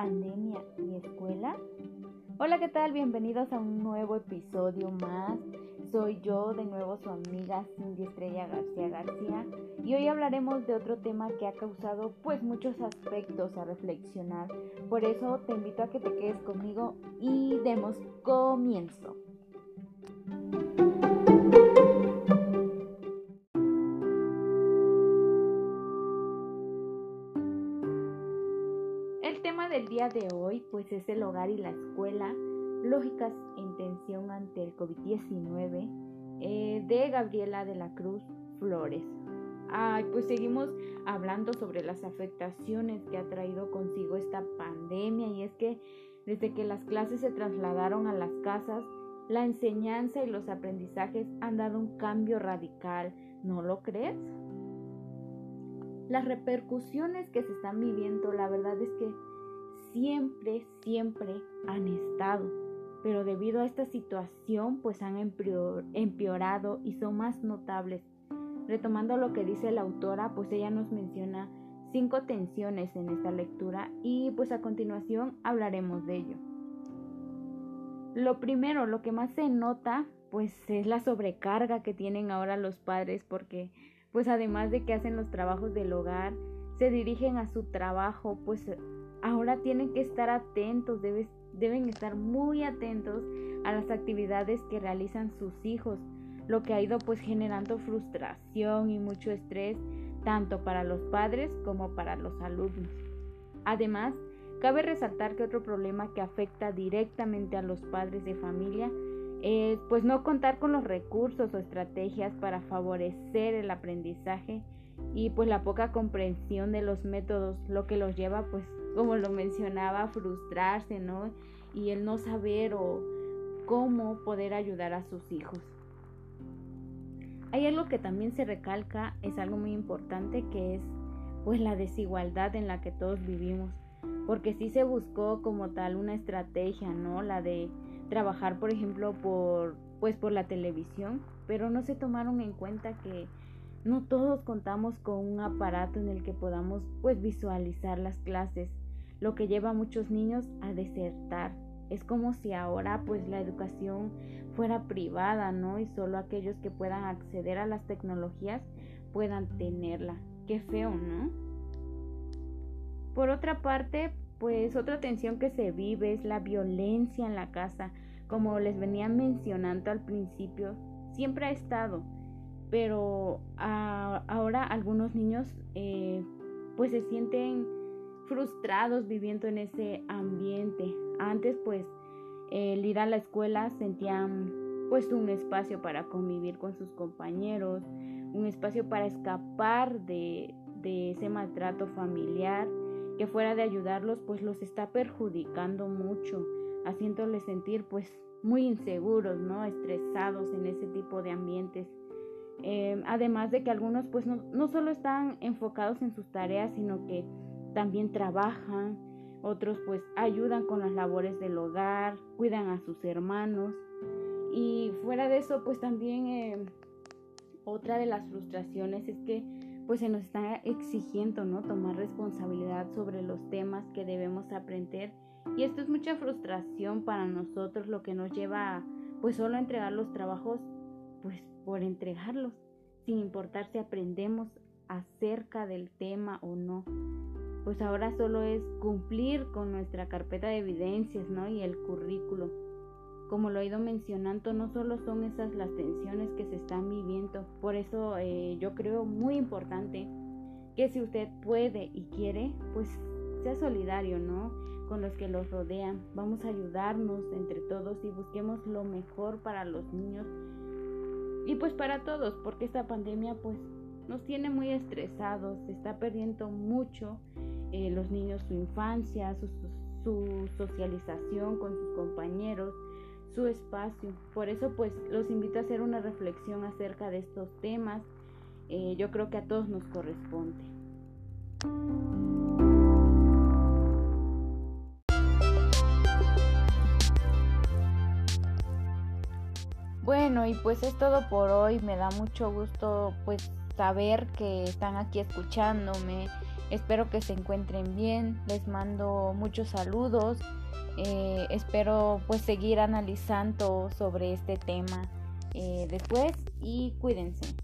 pandemia y escuela? Hola, ¿qué tal? Bienvenidos a un nuevo episodio más. Soy yo, de nuevo su amiga Cindy Estrella García García, y hoy hablaremos de otro tema que ha causado pues muchos aspectos a reflexionar. Por eso te invito a que te quedes conmigo y demos comienzo. Del día de hoy pues es el hogar y la escuela, lógicas en tensión ante el COVID-19 eh, de Gabriela de la Cruz Flores. Ay, pues seguimos hablando sobre las afectaciones que ha traído consigo esta pandemia y es que desde que las clases se trasladaron a las casas, la enseñanza y los aprendizajes han dado un cambio radical, ¿no lo crees? Las repercusiones que se están viviendo, la verdad es que siempre, siempre han estado, pero debido a esta situación pues han empeorado y son más notables. Retomando lo que dice la autora, pues ella nos menciona cinco tensiones en esta lectura y pues a continuación hablaremos de ello. Lo primero, lo que más se nota pues es la sobrecarga que tienen ahora los padres porque pues además de que hacen los trabajos del hogar, se dirigen a su trabajo pues ahora tienen que estar atentos, deben estar muy atentos a las actividades que realizan sus hijos, lo que ha ido pues generando frustración y mucho estrés tanto para los padres como para los alumnos. Además, cabe resaltar que otro problema que afecta directamente a los padres de familia es pues no contar con los recursos o estrategias para favorecer el aprendizaje y pues la poca comprensión de los métodos, lo que los lleva pues como lo mencionaba, frustrarse, ¿no? Y el no saber o cómo poder ayudar a sus hijos. Hay algo que también se recalca, es algo muy importante, que es pues la desigualdad en la que todos vivimos. Porque sí se buscó como tal una estrategia, ¿no? La de trabajar, por ejemplo, por pues por la televisión, pero no se tomaron en cuenta que no todos contamos con un aparato en el que podamos pues visualizar las clases lo que lleva a muchos niños a desertar. Es como si ahora pues la educación fuera privada, ¿no? Y solo aquellos que puedan acceder a las tecnologías puedan tenerla. Qué feo, ¿no? Por otra parte, pues otra tensión que se vive es la violencia en la casa. Como les venía mencionando al principio, siempre ha estado, pero ahora algunos niños eh, pues se sienten frustrados viviendo en ese ambiente. Antes pues el ir a la escuela sentían pues un espacio para convivir con sus compañeros, un espacio para escapar de, de ese maltrato familiar que fuera de ayudarlos pues los está perjudicando mucho, haciéndoles sentir pues muy inseguros, ¿no? Estresados en ese tipo de ambientes. Eh, además de que algunos pues no, no solo están enfocados en sus tareas, sino que también trabajan, otros pues ayudan con las labores del hogar, cuidan a sus hermanos. Y fuera de eso pues también eh, otra de las frustraciones es que pues se nos está exigiendo no tomar responsabilidad sobre los temas que debemos aprender. Y esto es mucha frustración para nosotros lo que nos lleva a pues solo entregar los trabajos pues por entregarlos sin importar si aprendemos acerca del tema o no pues ahora solo es cumplir con nuestra carpeta de evidencias, ¿no? Y el currículo. Como lo he ido mencionando, no solo son esas las tensiones que se están viviendo, por eso eh, yo creo muy importante que si usted puede y quiere, pues sea solidario, ¿no? Con los que los rodean. Vamos a ayudarnos entre todos y busquemos lo mejor para los niños y pues para todos, porque esta pandemia pues nos tiene muy estresados, se está perdiendo mucho eh, los niños su infancia, su, socialización con sus compañeros, su espacio. Por eso pues los invito a hacer una reflexión acerca de estos temas. Eh, yo creo que a todos nos corresponde. Bueno, y pues es todo por hoy. Me da mucho gusto pues saber que están aquí escuchándome Espero que se encuentren bien. Les mando muchos saludos. Eh, espero pues seguir analizando sobre este tema eh, después y cuídense.